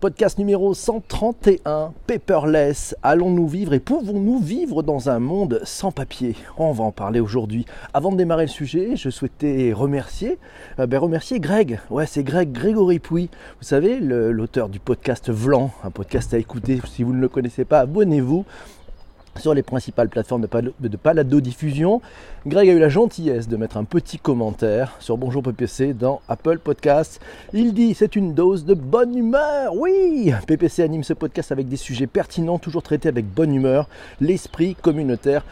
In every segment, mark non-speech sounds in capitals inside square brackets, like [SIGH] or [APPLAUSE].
Podcast numéro 131, Paperless. Allons-nous vivre et pouvons-nous vivre dans un monde sans papier? On va en parler aujourd'hui. Avant de démarrer le sujet, je souhaitais remercier, euh, ben remercier Greg. Ouais, c'est Greg Grégory Pouy. Vous savez, l'auteur du podcast Vlan, un podcast à écouter. Si vous ne le connaissez pas, abonnez-vous sur les principales plateformes de, palado-diffusion. Greg a eu la gentillesse de mettre un petit commentaire sur Bonjour PPC dans Apple Podcasts. Il dit c'est une dose de bonne humeur. Oui, PPC anime ce podcast avec des sujets pertinents, toujours traités avec bonne humeur. L'esprit communautaire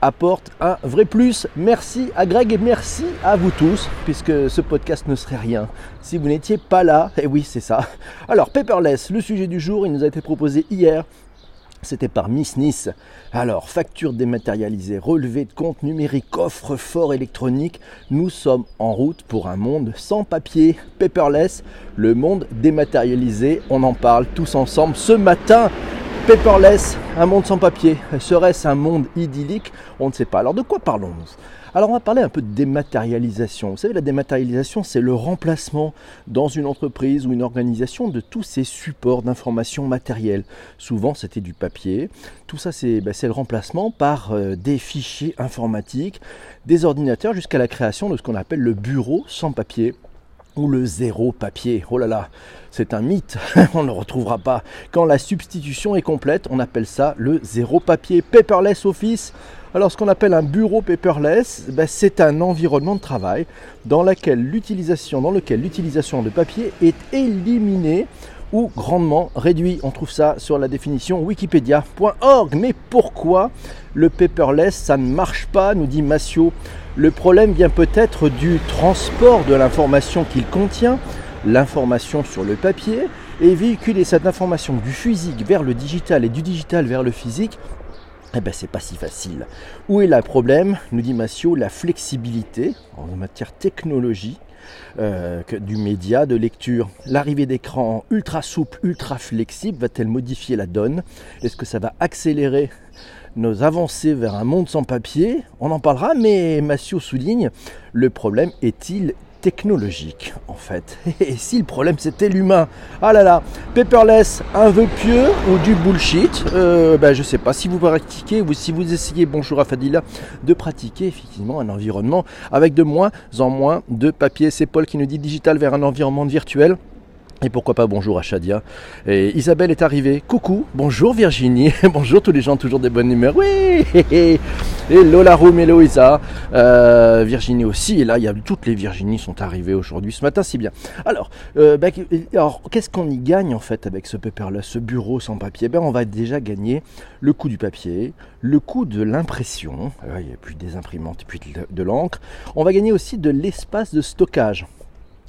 apporte un vrai plus. Merci à Greg et merci à vous tous, puisque ce podcast ne serait rien si vous n'étiez pas là. Et oui, c'est ça. Alors, Paperless, le sujet du jour, il nous a été proposé hier c'était par Miss Nice. Alors, facture dématérialisée, relevé de compte numérique, coffre fort électronique, nous sommes en route pour un monde sans papier, paperless, le monde dématérialisé. On en parle tous ensemble ce matin. Paperless, un monde sans papier. Serait-ce un monde idyllique? On ne sait pas. Alors, de quoi parlons-nous? Alors on va parler un peu de dématérialisation. Vous savez, la dématérialisation, c'est le remplacement dans une entreprise ou une organisation de tous ces supports d'information matérielle. Souvent, c'était du papier. Tout ça, c'est ben, le remplacement par euh, des fichiers informatiques, des ordinateurs, jusqu'à la création de ce qu'on appelle le bureau sans papier ou le zéro papier. Oh là là, c'est un mythe, [LAUGHS] on ne le retrouvera pas. Quand la substitution est complète, on appelle ça le zéro papier. Paperless Office, alors ce qu'on appelle un bureau paperless, ben, c'est un environnement de travail dans, lequel l'utilisation, dans lequel l'utilisation de papier est éliminée ou grandement réduite. On trouve ça sur la définition wikipedia.org. Mais pourquoi le paperless, ça ne marche pas, nous dit Massio? Le problème vient peut-être du transport de l'information qu'il contient, l'information sur le papier, et véhiculer cette information du physique vers le digital et du digital vers le physique eh ben c'est pas si facile. Où est le problème? Nous dit Massio, la flexibilité en matière technologie euh, du média, de lecture. L'arrivée d'écran ultra souple, ultra flexible, va-t-elle modifier la donne? Est-ce que ça va accélérer nos avancées vers un monde sans papier? On en parlera, mais Massio souligne, le problème est-il technologique en fait. [LAUGHS] Et si le problème c'était l'humain, ah là là, paperless, un vœu pieux ou du bullshit, euh, ben, je sais pas si vous pratiquez ou si vous essayez, bonjour à Fadila, de pratiquer effectivement un environnement avec de moins en moins de papier. C'est Paul qui nous dit digital vers un environnement virtuel. Et pourquoi pas bonjour à Shadia. Et Isabelle est arrivée. Coucou, bonjour Virginie, [LAUGHS] bonjour tous les gens toujours des bonnes humeurs. Oui Et Lola Room et euh, Virginie aussi. Et là, il y a toutes les Virginies sont arrivées aujourd'hui ce matin, si bien. Alors, euh, ben, alors qu'est-ce qu'on y gagne en fait avec ce paper-là, ce bureau sans papier? Ben, On va déjà gagner le coût du papier, le coût de l'impression. il n'y a plus des imprimantes, plus de l'encre. On va gagner aussi de l'espace de stockage.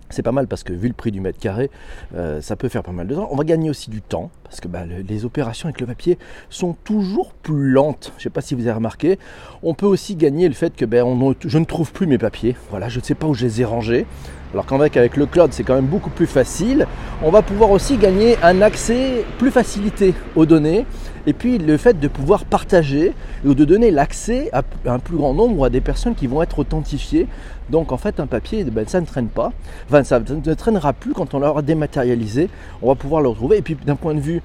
C'est pas mal parce que vu le prix du mètre carré, euh, ça peut faire pas mal de temps. On va gagner aussi du temps parce que bah, les opérations avec le papier sont toujours plus lentes. Je ne sais pas si vous avez remarqué. On peut aussi gagner le fait que ben, je ne trouve plus mes papiers. Voilà, je ne sais pas où je les ai rangés. Alors qu'avec avec le cloud, c'est quand même beaucoup plus facile. On va pouvoir aussi gagner un accès plus facilité aux données. Et puis le fait de pouvoir partager ou de donner l'accès à un plus grand nombre à des personnes qui vont être authentifiées. Donc en fait un papier, ben, ça ne traîne pas. Enfin ça ne traînera plus quand on l'aura dématérialisé. On va pouvoir le retrouver. Et puis d'un point de vue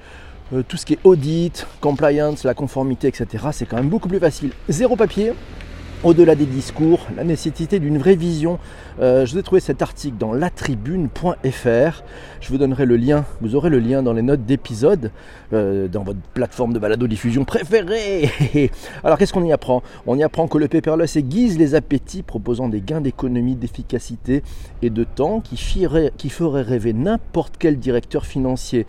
euh, tout ce qui est audit, compliance, la conformité, etc., c'est quand même beaucoup plus facile. Zéro papier, au-delà des discours, la nécessité d'une vraie vision. Euh, je vous ai trouvé cet article dans latribune.fr. Je vous donnerai le lien, vous aurez le lien dans les notes d'épisode, euh, dans votre plateforme de balado-diffusion préférée. [LAUGHS] Alors qu'est-ce qu'on y apprend? On y apprend que le paperless aiguise les appétits, proposant des gains d'économie, d'efficacité et de temps qui, qui feraient rêver n'importe quel directeur financier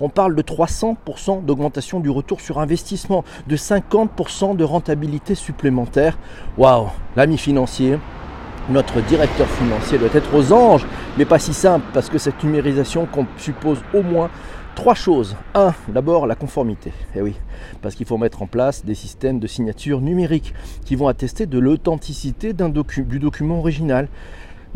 on parle de 300% d'augmentation du retour sur investissement, de 50% de rentabilité supplémentaire. Waouh, l'ami financier, notre directeur financier doit être aux anges, mais pas si simple, parce que cette numérisation suppose au moins trois choses. Un, d'abord la conformité. Eh oui, parce qu'il faut mettre en place des systèmes de signature numérique qui vont attester de l'authenticité du document original.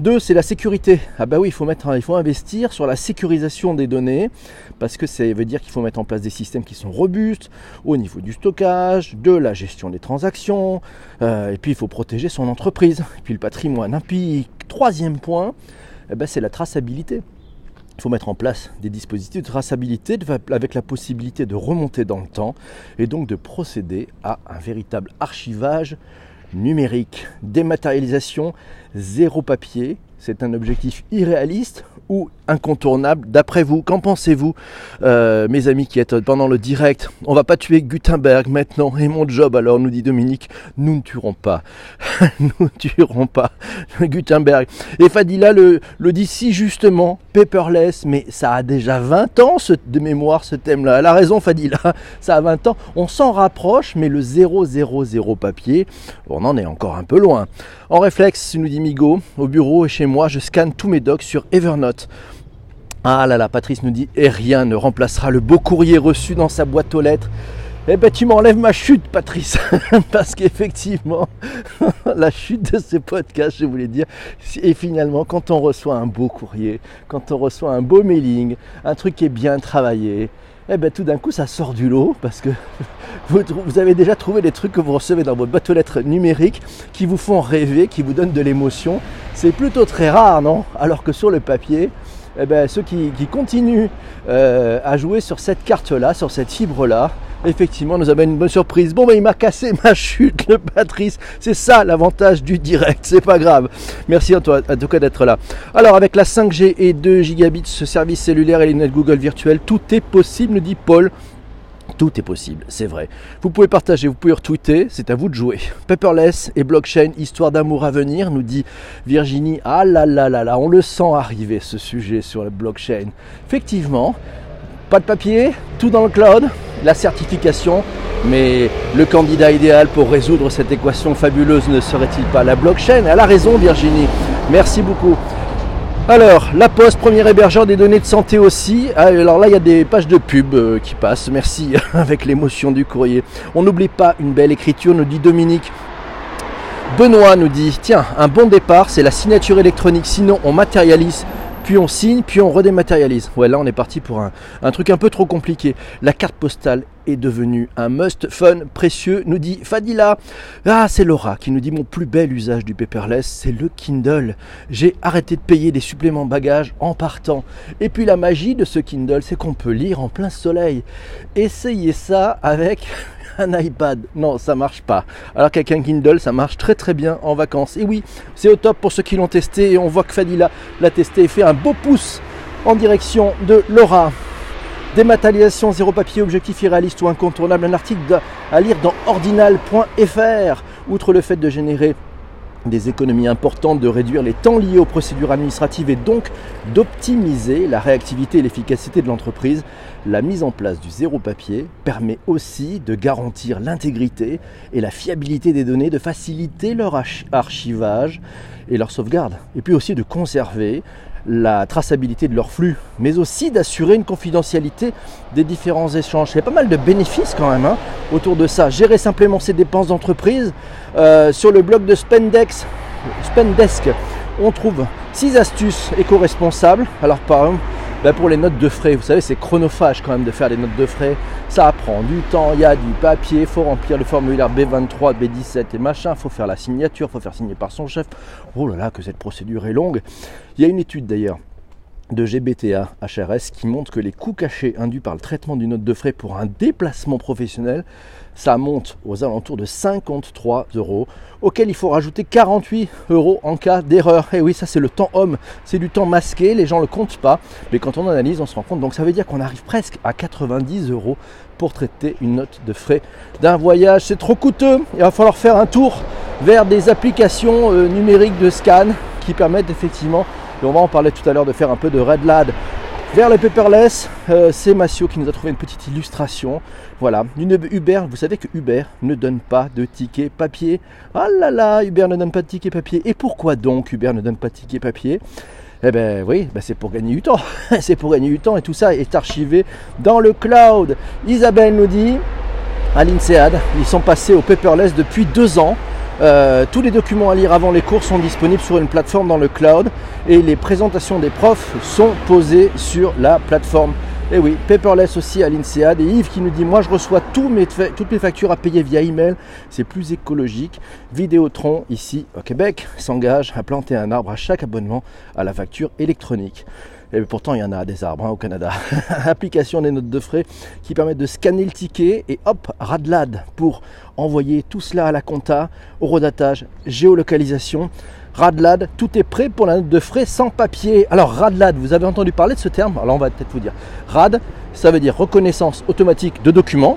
Deux, c'est la sécurité. Ah bah oui, il faut, mettre, il faut investir sur la sécurisation des données, parce que ça veut dire qu'il faut mettre en place des systèmes qui sont robustes au niveau du stockage, de la gestion des transactions, euh, et puis il faut protéger son entreprise, et puis le patrimoine. Et puis troisième point, eh ben, c'est la traçabilité. il faut mettre en place des dispositifs de traçabilité avec la possibilité de remonter dans le temps et donc de procéder à un véritable archivage numérique. Dématérialisation, zéro papier, c'est un objectif irréaliste ou incontournable d'après vous Qu'en pensez-vous, euh, mes amis qui êtes pendant le direct? On va pas tuer Gutenberg maintenant et mon job alors, nous dit Dominique, nous ne tuerons pas. [LAUGHS] nous ne tuerons pas Gutenberg. Et Fadila le, le dit si justement, paperless, mais ça a déjà 20 ans de mémoire ce thème-là. Elle a raison Fadila, [LAUGHS] ça a 20 ans. On s'en rapproche, mais le 000 papier, on en est encore un peu loin. En réflexe, nous dit Au bureau et chez moi, je scanne tous mes docs sur Evernote. Ah là là, Patrice nous dit, et rien ne remplacera le beau courrier reçu dans sa boîte aux lettres. Eh ben tu m'enlèves ma chute, Patrice, [LAUGHS] parce qu'effectivement, [LAUGHS] la chute de ce podcast, je voulais dire, et finalement, quand on reçoit un beau courrier, quand on reçoit un beau mailing, un truc qui est bien travaillé, eh ben tout d'un coup, ça sort du lot, parce que [LAUGHS] vous, avez déjà trouvé des trucs que vous recevez dans votre boîte aux lettres numérique qui vous font rêver, qui vous donnent de l'émotion. C'est plutôt très rare, non? Alors que sur le papier, eh ben, ceux qui, continuent euh, à jouer sur cette carte-là, sur cette fibre-là, effectivement, nous avons une bonne surprise. Bon, ben, il m'a cassé [LAUGHS] ma chute, le Patrice. C'est ça l'avantage du direct, c'est pas grave. Merci à toi, en tout cas, d'être là. Alors, avec la 5G et 2 gigabits, ce service cellulaire et les Google virtuelles, tout est possible, nous dit Paul. Tout est possible, c'est vrai. Vous pouvez partager, vous pouvez retweeter, c'est à vous de jouer. [LAUGHS] Paperless et blockchain, histoire d'amour à venir, nous dit Virginie. Ah là là là là, on le sent arriver ce sujet sur la blockchain. Effectivement, pas de papier, tout dans le cloud, la certification, mais le candidat idéal pour résoudre cette équation fabuleuse ne serait-il pas la blockchain? Elle a raison Virginie, merci beaucoup. Alors, La Poste, premier hébergeur des données de santé aussi. Ah, alors là, il y a des pages de pub euh, qui passent. Merci [LAUGHS] avec l'émotion du courrier. On n'oublie pas une belle écriture, nous dit Dominique. Benoît nous dit Tiens, un bon départ, c'est la signature électronique. Sinon, on matérialise puis on signe, puis on redématérialise. Ouais, là on est parti pour un, truc un peu trop compliqué. La carte postale est devenue un must fun précieux, nous dit Fadila. Ah, c'est Laura qui nous dit mon plus bel usage du paperless, c'est le Kindle. J'ai arrêté de payer des suppléments bagages en partant. Et puis la magie de ce Kindle, c'est qu'on peut lire en plein soleil. Essayez ça avec un iPad. Non, ça marche pas. Alors qu'avec Kindle, ça marche très très bien en vacances. Et oui, c'est au top pour ceux qui l'ont testé. Et on voit que Fadila l'a testé et fait un beau pouce en direction de Laura. Dématérialisation, zéro papier, objectif irréaliste ou incontournable. Un article à lire dans ordinal.fr. Outre le fait de générer des économies importantes, de réduire les temps liés aux procédures administratives et donc d'optimiser la réactivité et l'efficacité de l'entreprise. La mise en place du zéro papier permet aussi de garantir l'intégrité et la fiabilité des données, de faciliter leur archivage et leur sauvegarde, et puis aussi de conserver la traçabilité de leur flux, mais aussi d'assurer une confidentialité des différents échanges. Il y a pas mal de bénéfices quand même hein, autour de ça. Gérer simplement ses dépenses d'entreprise. Euh, sur le blog de Spendex, Spendesk, on trouve 6 astuces éco-responsables. Alors par exemple, ben, pour les notes de frais, vous savez, c'est chronophage quand même de faire des notes de frais. Ça prend du temps, il y a du papier, il faut remplir le formulaire B23, B17 et machin, il faut faire la signature, il faut faire signer par son chef. Oh là là, que cette procédure est longue. Il y a une étude d'ailleurs de GBTA HRS qui montre que les coûts cachés induits par le traitement d'une note de frais pour un déplacement professionnel ça monte aux alentours de 53 euros, auquel il faut rajouter 48 euros en cas d'erreur. Et oui, ça c'est le temps homme, c'est du temps masqué, les gens ne le comptent pas, mais quand on analyse, on se rend compte. Donc ça veut dire qu'on arrive presque à 90 euros pour traiter une note de frais d'un voyage. C'est trop coûteux, il va falloir faire un tour vers des applications euh, numériques de scan qui permettent effectivement, et on va en parler tout à l'heure, de faire un peu de red lad vers le paperless. Euh, c'est Massio qui nous a trouvé une petite illustration. Voilà, une Uber, vous savez que Uber ne donne pas de ticket papier. Ah là là, Uber ne donne pas de ticket papier. Et pourquoi donc Uber ne donne pas de ticket papier? Eh ben oui, ben c'est pour gagner du temps. [LAUGHS] c'est pour gagner du temps et tout ça est archivé dans le cloud. Isabelle nous dit à l'INSEAD, ils sont passés au paperless depuis deux ans. Euh, tous les documents à lire avant les cours sont disponibles sur une plateforme dans le cloud et les présentations des profs sont posées sur la plateforme. Et oui, paperless aussi à l'INSEAD. Et Yves qui nous dit Moi, je reçois toutes mes factures à payer via email. C'est plus écologique. Vidéotron, ici au Québec, s'engage à planter un arbre à chaque abonnement à la facture électronique. Et pourtant, il y en a des arbres hein, au Canada. [LAUGHS] Application des notes de frais qui permettent de scanner le ticket et hop, Radlad pour envoyer tout cela à la compta, redatage, géolocalisation. Radlad, tout est prêt pour la note de frais sans papier. Alors Radlad, vous avez entendu parler de ce terme? Alors on va peut-être vous dire. Rad, ça veut dire reconnaissance automatique de documents.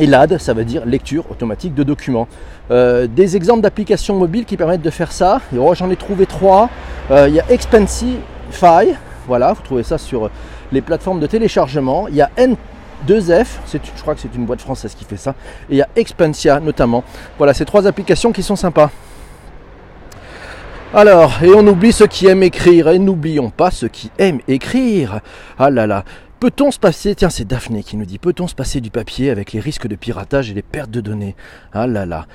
Et LAD, ça veut dire lecture automatique de documents. Euh, des exemples d'applications mobiles qui permettent de faire ça. Oh, J'en ai trouvé trois. Euh, il y a Expensify, voilà, vous trouvez ça sur les plateformes de téléchargement. Il y a N2F, je crois que c'est une boîte française qui fait ça. Et il y a Expensia notamment. Voilà, ces trois applications qui sont sympas. Alors, et on oublie ceux qui aiment écrire, et n'oublions pas ceux qui aiment écrire. Ah là là, Peut-on se passer, tiens c'est Daphné qui nous dit, peut-on se passer du papier avec les risques de piratage et les pertes de données? Ah là là.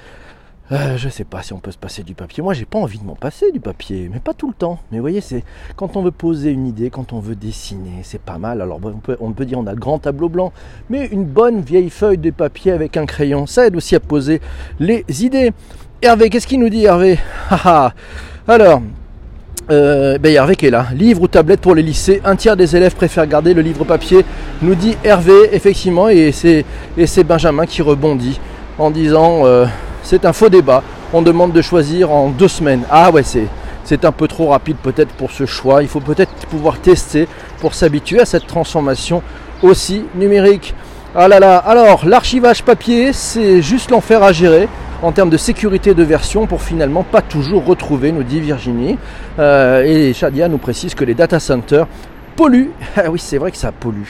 Euh, je sais pas si on peut se passer du papier. Moi, j'ai pas envie de m'en passer du papier, mais pas tout le temps. Mais vous voyez, c'est quand on veut poser une idée, quand on veut dessiner, c'est pas mal. Alors, on peut, dire on a grand tableau blanc, mais une bonne vieille feuille de papier avec un crayon, ça aide aussi à poser les idées. Hervé, qu'est-ce qu'il nous dit, Hervé? [LAUGHS] Alors, euh, ben Hervé qui est là. Livre ou tablette pour les lycées. Un tiers des élèves préfèrent garder le livre papier, nous dit Hervé, effectivement, et c'est, et c'est Benjamin qui rebondit en disant euh, c'est un faux débat. On demande de choisir en deux semaines. Ah ouais, c'est, un peu trop rapide peut-être pour ce choix. Il faut peut-être pouvoir tester pour s'habituer à cette transformation aussi numérique. Ah là là, alors l'archivage papier, c'est juste l'enfer à gérer en termes de sécurité de version pour finalement pas toujours retrouver, nous dit Virginie. Euh, et Shadia nous précise que les data centers polluent. [LAUGHS] Ah oui, c'est vrai que ça pollue.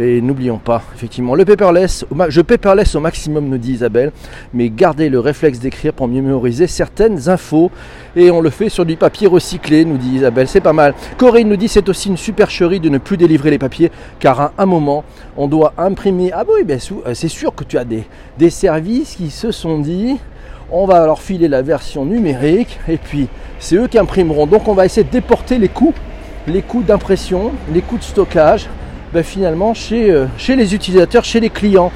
Et n'oublions pas, effectivement, le paperless, je paperless au maximum, nous dit Isabelle, mais gardez le réflexe d'écrire pour mieux mémoriser certaines infos. Et on le fait sur du papier recyclé, nous dit Isabelle, c'est pas mal. Corinne nous dit c'est aussi une supercherie de ne plus délivrer les papiers, car à un moment, on doit imprimer. Ah oui, sûr, euh, c'est sûr que tu as des, des services qui se sont dit, on va leur filer la version numérique, et puis c'est eux qui imprimeront. Donc on va essayer de déporter les coûts, les coûts d'impression, les coûts de stockage ben, finalement chez, euh, chez les utilisateurs, chez les clients.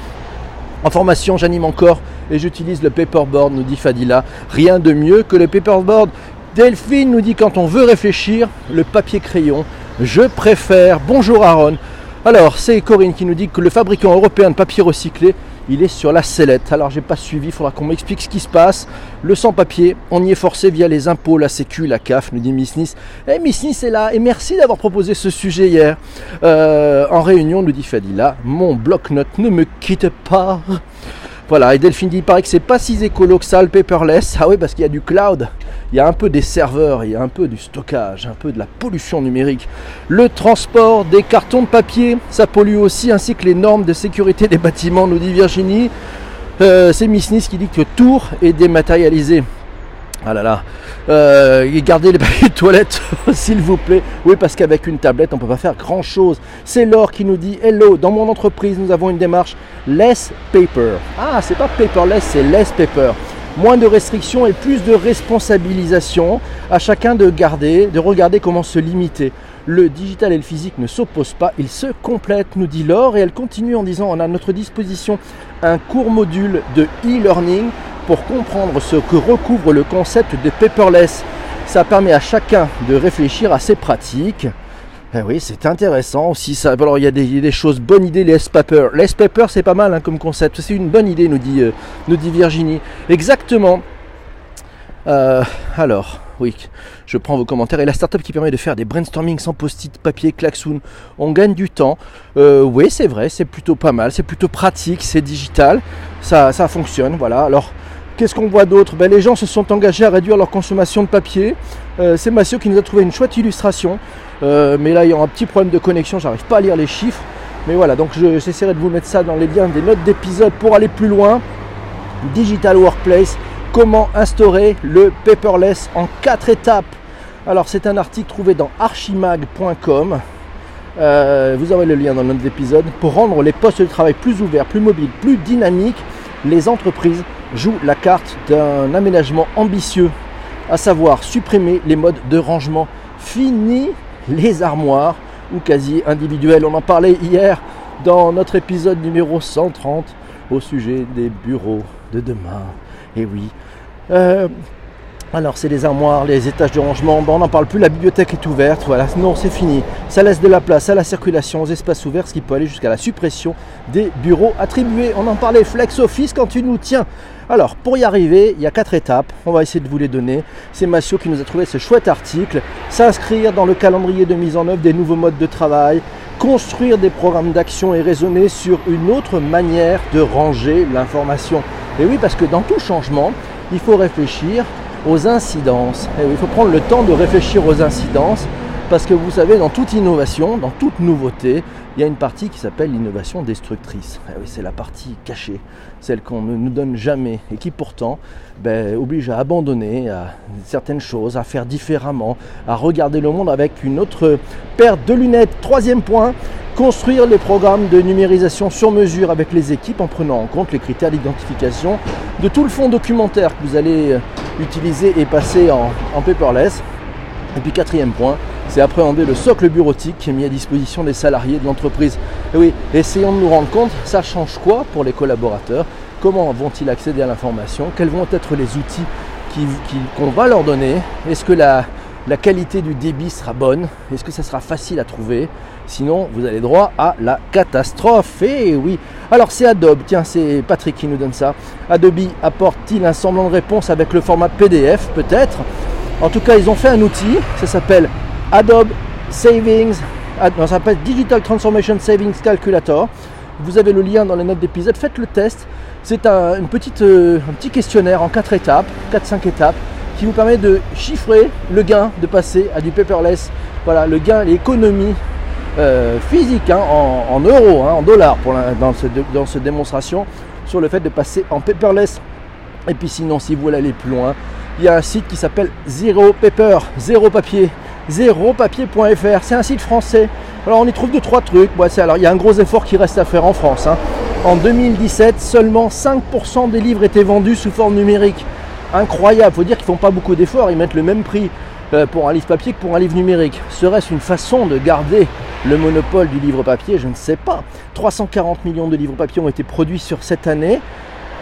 En formation, j'anime encore et j'utilise le paperboard, nous dit Fadila. Rien de mieux que le paperboard. Delphine nous dit quand on veut réfléchir, le papier crayon, je préfère. Bonjour Aaron. Alors, c'est Corinne qui nous dit que le fabricant européen de papier recyclé il est sur la sellette. Alors j'ai pas suivi, faudra qu'on m'explique ce qui se passe. Le sans-papier, on y est forcé via les impôts, la sécu, la CAF, nous dit Miss Nice. Eh Miss Nice est là, et merci d'avoir proposé ce sujet hier. Euh, en réunion, nous dit Fadila, mon bloc-notes ne me quitte pas. Voilà, et Delphine dit, il paraît que c'est pas si écolo que ça, le paperless. Ah oui, parce qu'il y a du cloud, il y a un peu des serveurs, il y a un peu du stockage, un peu de la pollution numérique. Le transport des cartons de papier, ça pollue aussi, ainsi que les normes de sécurité des bâtiments, nous dit Virginie. Euh, c'est Miss Nice qui dit que Tour est dématérialisé. Ah là là. Euh, gardez les [LAUGHS] papiers de toilette, [LAUGHS] s'il vous plaît. Oui, parce qu'avec une tablette, on ne peut pas faire grand chose. C'est Laure qui nous dit Hello, dans mon entreprise, nous avons une démarche less paper. Ah, c'est pas paperless, c'est less paper. Moins de restrictions et plus de responsabilisation. À chacun de garder, de regarder comment se limiter. Le digital et le physique ne s'opposent pas, ils se complètent, nous dit Laure. Et elle continue en disant On a à notre disposition un court module de e-learning pour comprendre ce que recouvre le concept de paperless. Ça permet à chacun de réfléchir à ses pratiques. Eh oui, c'est intéressant aussi. Ça. Alors il y a des, choses, bonnes idées, les S-Paper. Les S-Paper, c'est pas mal hein, comme concept. C'est une bonne idée, nous dit, euh, nous dit Virginie. Exactement. Euh, alors, oui, je prends vos commentaires. Et la startup qui permet de faire des brainstorming sans post-it, papier, klaxoon, on gagne du temps. Euh, oui, c'est vrai, c'est plutôt pas mal, c'est plutôt pratique, c'est digital, ça, ça fonctionne. Voilà. Alors, Qu'est-ce qu'on voit d'autre? Ben, Les gens se sont engagés à réduire leur consommation de papier. Euh, c'est Massio qui nous a trouvé une chouette illustration. Euh, mais là, il y a un petit problème de connexion, j'arrive pas à lire les chiffres. Mais voilà, donc j'essaierai de vous mettre ça dans les liens des notes d'épisode pour aller plus loin. Digital Workplace, comment instaurer le paperless en quatre étapes. Alors c'est un article trouvé dans archimag.com. Euh, vous aurez le lien dans notre épisode. Pour rendre les postes de travail plus ouverts, plus mobiles, plus dynamiques, les entreprises joue la carte d'un aménagement ambitieux, à savoir supprimer les modes de rangement. Fini les armoires ou quasi individuelles. On en parlait hier dans notre épisode numéro 130 au sujet des bureaux de demain. Et oui. Euh, Alors c'est les armoires, les étages de rangement, bon, on n'en parle plus, la bibliothèque est ouverte, voilà, non c'est fini. Ça laisse de la place à la circulation, aux espaces ouverts, ce qui peut aller jusqu'à la suppression des bureaux attribués. On en parlait, Flex Office quand tu nous tiens. Alors pour y arriver, il y a quatre étapes, on va essayer de vous les donner. C'est Massio qui nous a trouvé ce chouette article. S'inscrire dans le calendrier de mise en œuvre des nouveaux modes de travail, construire des programmes d'action et raisonner sur une autre manière de ranger l'information. Et oui, parce que dans tout changement, il faut réfléchir aux incidences. Et il faut prendre le temps de réfléchir aux incidences parce que vous savez, dans toute innovation, dans toute nouveauté, il y a une partie qui s'appelle l'innovation destructrice. Et oui, c'est la partie cachée, celle qu'on ne nous donne jamais et qui pourtant ben, oblige à abandonner à certaines choses, à faire différemment, à regarder le monde avec une autre paire de lunettes. Troisième point, construire les programmes de numérisation sur mesure avec les équipes en prenant en compte les critères d'identification de tout le fond documentaire que vous allez utiliser et passer en, paperless. Et puis quatrième point, c'est appréhender le socle bureautique qui est mis à disposition des salariés de l'entreprise. Et oui, essayons de nous rendre compte, ça change quoi pour les collaborateurs? Comment vont-ils accéder à l'information? Quels vont être les outils qu'on va leur donner? Est-ce que la, la qualité du débit sera bonne Est-ce que ça sera facile à trouver? Sinon, vous allez droit à la catastrophe. Et oui, alors c'est Adobe, tiens, c'est Patrick qui nous donne ça. Adobe apporte-t-il un semblant de réponse avec le format PDF Peut-être. En tout cas, ils ont fait un outil, ça s'appelle Adobe Savings, ça s'appelle Digital Transformation Savings Calculator. Vous avez le lien dans les notes d'épisode, faites le test. C'est un, euh, un petit questionnaire en 4 étapes, 4-5 étapes, qui vous permet de chiffrer le gain de passer à du paperless. Voilà, le gain, l'économie euh, physique hein, en, euros, hein, en dollars pour dans, ce, dans cette démonstration sur le fait de passer en paperless. Et puis sinon, si vous voulez aller plus loin, il y a un site qui s'appelle Zero Paper, zéro papier, zéropapier.fr. C'est un site français. Alors on y trouve deux trois trucs. alors il y a un gros effort qui reste à faire en France. Hein. En 2017, seulement 5% des livres étaient vendus sous forme numérique. Incroyable. Faut dire qu'ils font pas beaucoup d'efforts. Ils mettent le même prix euh, pour un livre papier que pour un livre numérique. Serait-ce une façon de garder le monopole du livre papier? Je ne sais pas. 340 millions de livres papier ont été produits sur cette année.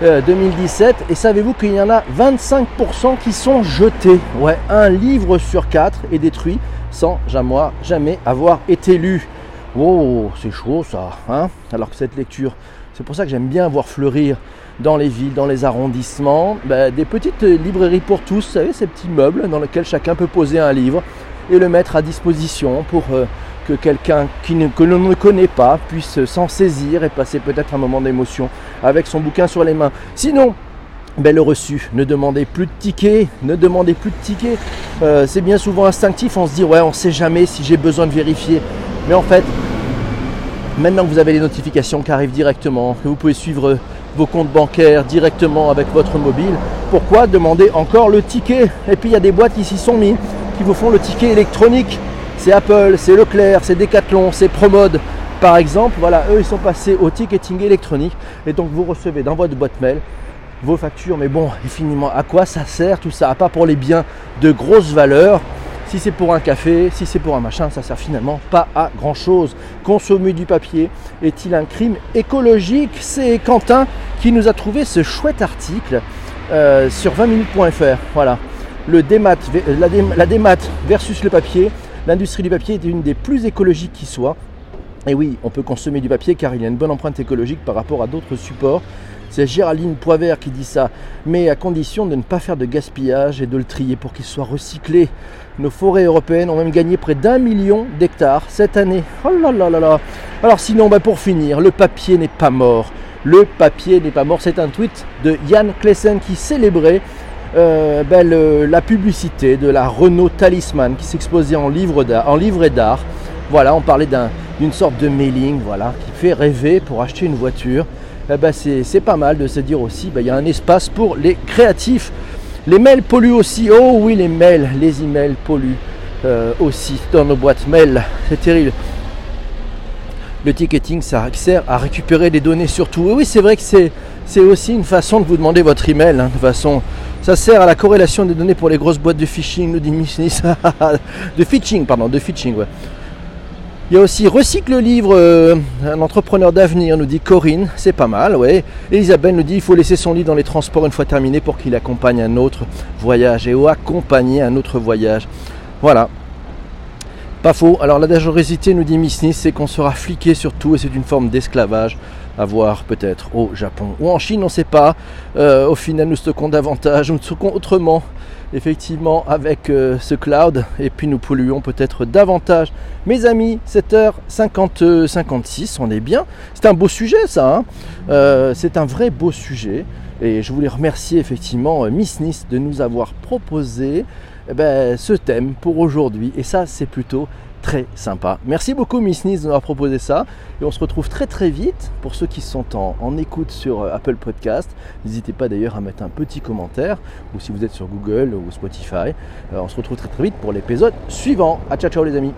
2017 euh, et savez-vous qu'il y en a 25% qui sont jetés? Ouais un livre sur quatre est détruit sans jamais, jamais avoir été lu oh c'est chaud ça hein? Alors que cette lecture c'est pour ça que j'aime bien voir fleurir dans les villes, dans les arrondissements, ben, des petites librairies pour tous, vous savez, ces petits meubles dans lesquels chacun peut poser un livre et le mettre à disposition pour euh, que quelqu'un que l'on ne connaît pas puisse s'en saisir et passer peut-être un moment d'émotion avec son bouquin sur les mains. Sinon, ben, le reçu, ne demandez plus de tickets, ne demandez plus de tickets. Euh, c'est bien souvent instinctif, on se dit ouais on ne sait jamais si j'ai besoin de vérifier. Mais en fait, maintenant que vous avez les notifications qui arrivent directement, que vous pouvez suivre vos comptes bancaires directement avec votre mobile, pourquoi demander encore le ticket? Et puis il y a des boîtes qui s'y sont mis, qui vous font le ticket électronique. C'est Apple, c'est Leclerc, c'est Decathlon, c'est Promode. Par exemple, voilà, eux ils sont passés au ticketing électronique et donc vous recevez dans votre boîte mail vos factures. Mais bon, infiniment, à quoi ça sert tout ça? À pas pour les biens de grosse valeur. Si c'est pour un café, si c'est pour un machin, ça sert finalement pas à grand chose. Consommer du papier est-il un crime écologique C'est Quentin qui nous a trouvé ce chouette article euh, sur 20minutes.fr. Voilà. Le démat, la, démat versus le papier. L'industrie du papier est une des plus écologiques qui soit. Et oui, on peut consommer du papier car il y a une bonne empreinte écologique par rapport à d'autres supports. C'est Géraldine Poivert qui dit ça, mais à condition de ne pas faire de gaspillage et de le trier pour qu'il soit recyclé. Nos forêts européennes ont même gagné près d'un million d'hectares cette année. Oh là là là là Alors sinon, bah pour finir, le papier n'est pas mort. Le papier n'est pas mort. C'est un tweet de Yann Klessen qui célébrait euh, ben, la publicité de la Renault Talisman qui s'exposait en livret d'art. Voilà, on parlait d'une sorte de mailing voilà, qui fait rêver pour acheter une voiture. Eh ben, c'est pas mal de se dire aussi, ben, il y a un espace pour les créatifs. Les mails polluent aussi. Oh oui, les mails, les emails polluent euh, aussi dans nos boîtes mail. C'est terrible. Le ticketing, ça sert à récupérer des données surtout. oui, c'est vrai que c'est aussi une façon de vous demander votre email. Hein, de façon, ça sert à la corrélation des données pour les grosses boîtes de phishing, [LAUGHS] de phishing, pardon, de phishing, ouais. Il y a aussi Recycle Livre, euh, un entrepreneur d'avenir, nous dit Corinne, c'est pas mal, ouais. Elisabeth nous dit il faut laisser son lit dans les transports une fois terminé pour qu'il accompagne un autre voyage et ou accompagner un autre voyage. Voilà. Pas faux. Alors la dangerosité, nous dit Miss Nice, c'est qu'on sera fliqué sur tout et c'est une forme d'esclavage à voir peut-être au Japon ou en Chine, on ne sait pas. Euh, au final, nous stockons davantage, nous stockons autrement effectivement avec euh, ce cloud et puis nous polluons peut-être davantage. Mes amis, 7h56, on est bien. C'est un beau sujet ça, hein. euh, c'est un vrai beau sujet et je voulais remercier effectivement euh, Miss Nice de nous avoir proposé eh ben, ce thème pour aujourd'hui et ça c'est plutôt très sympa. Merci beaucoup Miss Nice de nous avoir proposé ça. Et on se retrouve très très vite pour ceux qui sont en, écoute sur euh, Apple Podcast. N'hésitez pas d'ailleurs à mettre un petit commentaire ou si vous êtes sur Google ou Spotify. Euh, on se retrouve très très vite pour l'épisode suivant. A ciao ciao les amis.